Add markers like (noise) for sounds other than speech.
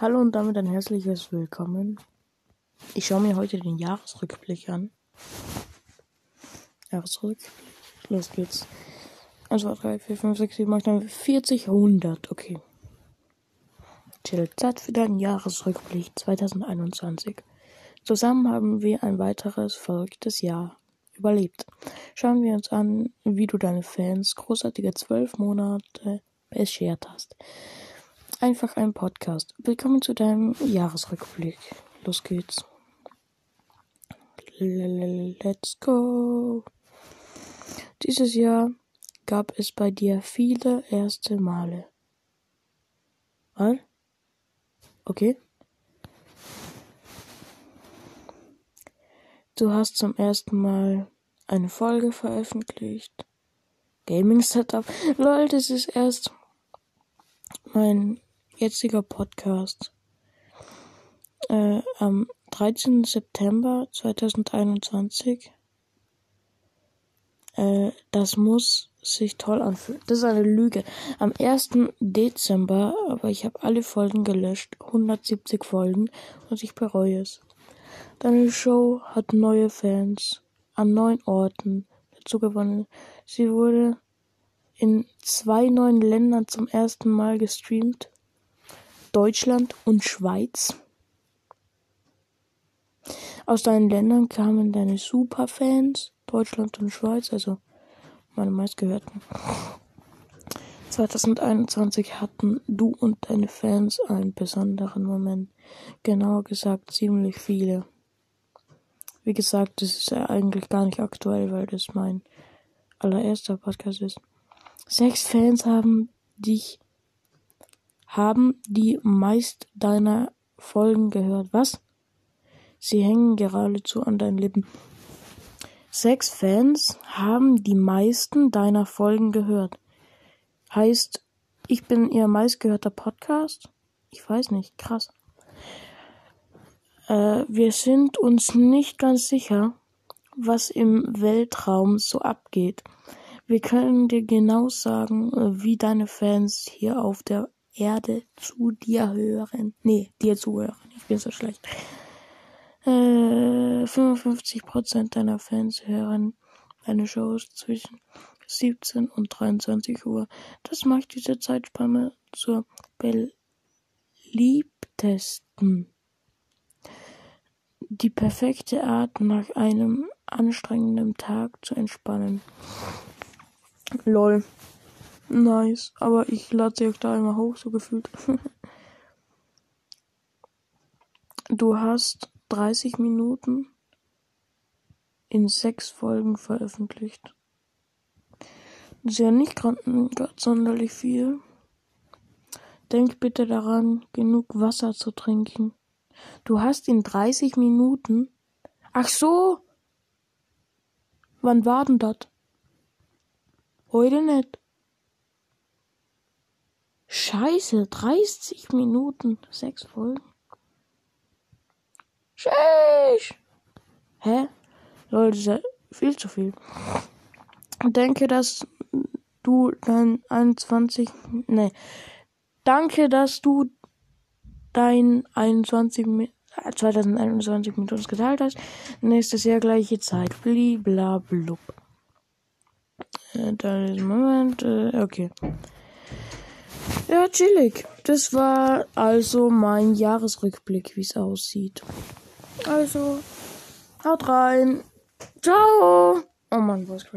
Hallo und damit ein herzliches Willkommen. Ich schaue mir heute den Jahresrückblick an. Jahresrückblick. Los geht's. 1, 2, 3, 4, 5, 6, 7, 8, 9, 40, 100. Okay. Chill. Zeit für deinen Jahresrückblick 2021. Zusammen haben wir ein weiteres verrücktes Jahr überlebt. Schauen wir uns an, wie du deine Fans großartige zwölf Monate beschert hast. Einfach ein Podcast. Willkommen zu deinem Jahresrückblick. Los geht's. Let's go. Dieses Jahr gab es bei dir viele erste Male. Was? Okay. Du hast zum ersten Mal eine Folge veröffentlicht. Gaming Setup. Lol, das ist erst mein jetziger Podcast. Äh, am 13. September 2021. Äh, das muss sich toll anfühlen. Das ist eine Lüge. Am 1. Dezember, aber ich habe alle Folgen gelöscht. 170 Folgen und ich bereue es. Deine Show hat neue Fans an neun Orten dazu gewonnen. Sie wurde in zwei neuen Ländern zum ersten Mal gestreamt. Deutschland und Schweiz. Aus deinen Ländern kamen deine Superfans, Deutschland und Schweiz, also meine meistgehörten. 2021 hatten du und deine Fans einen besonderen Moment. Genauer gesagt ziemlich viele. Wie gesagt, das ist ja eigentlich gar nicht aktuell, weil das mein allererster Podcast ist. Sechs Fans haben dich, haben die meist deiner Folgen gehört. Was? Sie hängen geradezu an deinen Lippen. Sechs Fans haben die meisten deiner Folgen gehört. Heißt, ich bin ihr meistgehörter Podcast? Ich weiß nicht, krass. Äh, wir sind uns nicht ganz sicher, was im Weltraum so abgeht. Wir können dir genau sagen, äh, wie deine Fans hier auf der Erde zu dir hören. Nee, dir zuhören. Ich bin so schlecht. Äh, 55% deiner Fans hören deine Shows zwischen 17 und 23 Uhr. Das macht diese Zeitspanne zur beliebtesten die perfekte Art, nach einem anstrengenden Tag zu entspannen. Lol. Nice. Aber ich lade auch da immer hoch, so gefühlt. (laughs) du hast 30 Minuten in sechs Folgen veröffentlicht. Das ist ja nicht gerade sonderlich viel. Denk bitte daran, genug Wasser zu trinken. Du hast in 30 Minuten. Ach so. Wann war denn das? Heute nicht. Scheiße, 30 Minuten, sechs Folgen. Scheiße. Hä? Leute, das ist ja viel zu viel. Ich denke, dass du dein 21, ne, danke, dass du dein 21 2021 mit uns geteilt hast. Nächstes Jahr gleiche Zeit. Bliblablub. Äh, dann ist Moment. Äh, okay. Ja, chillig. Das war also mein Jahresrückblick, wie es aussieht. Also, haut rein. Ciao. Oh Mann, was crack.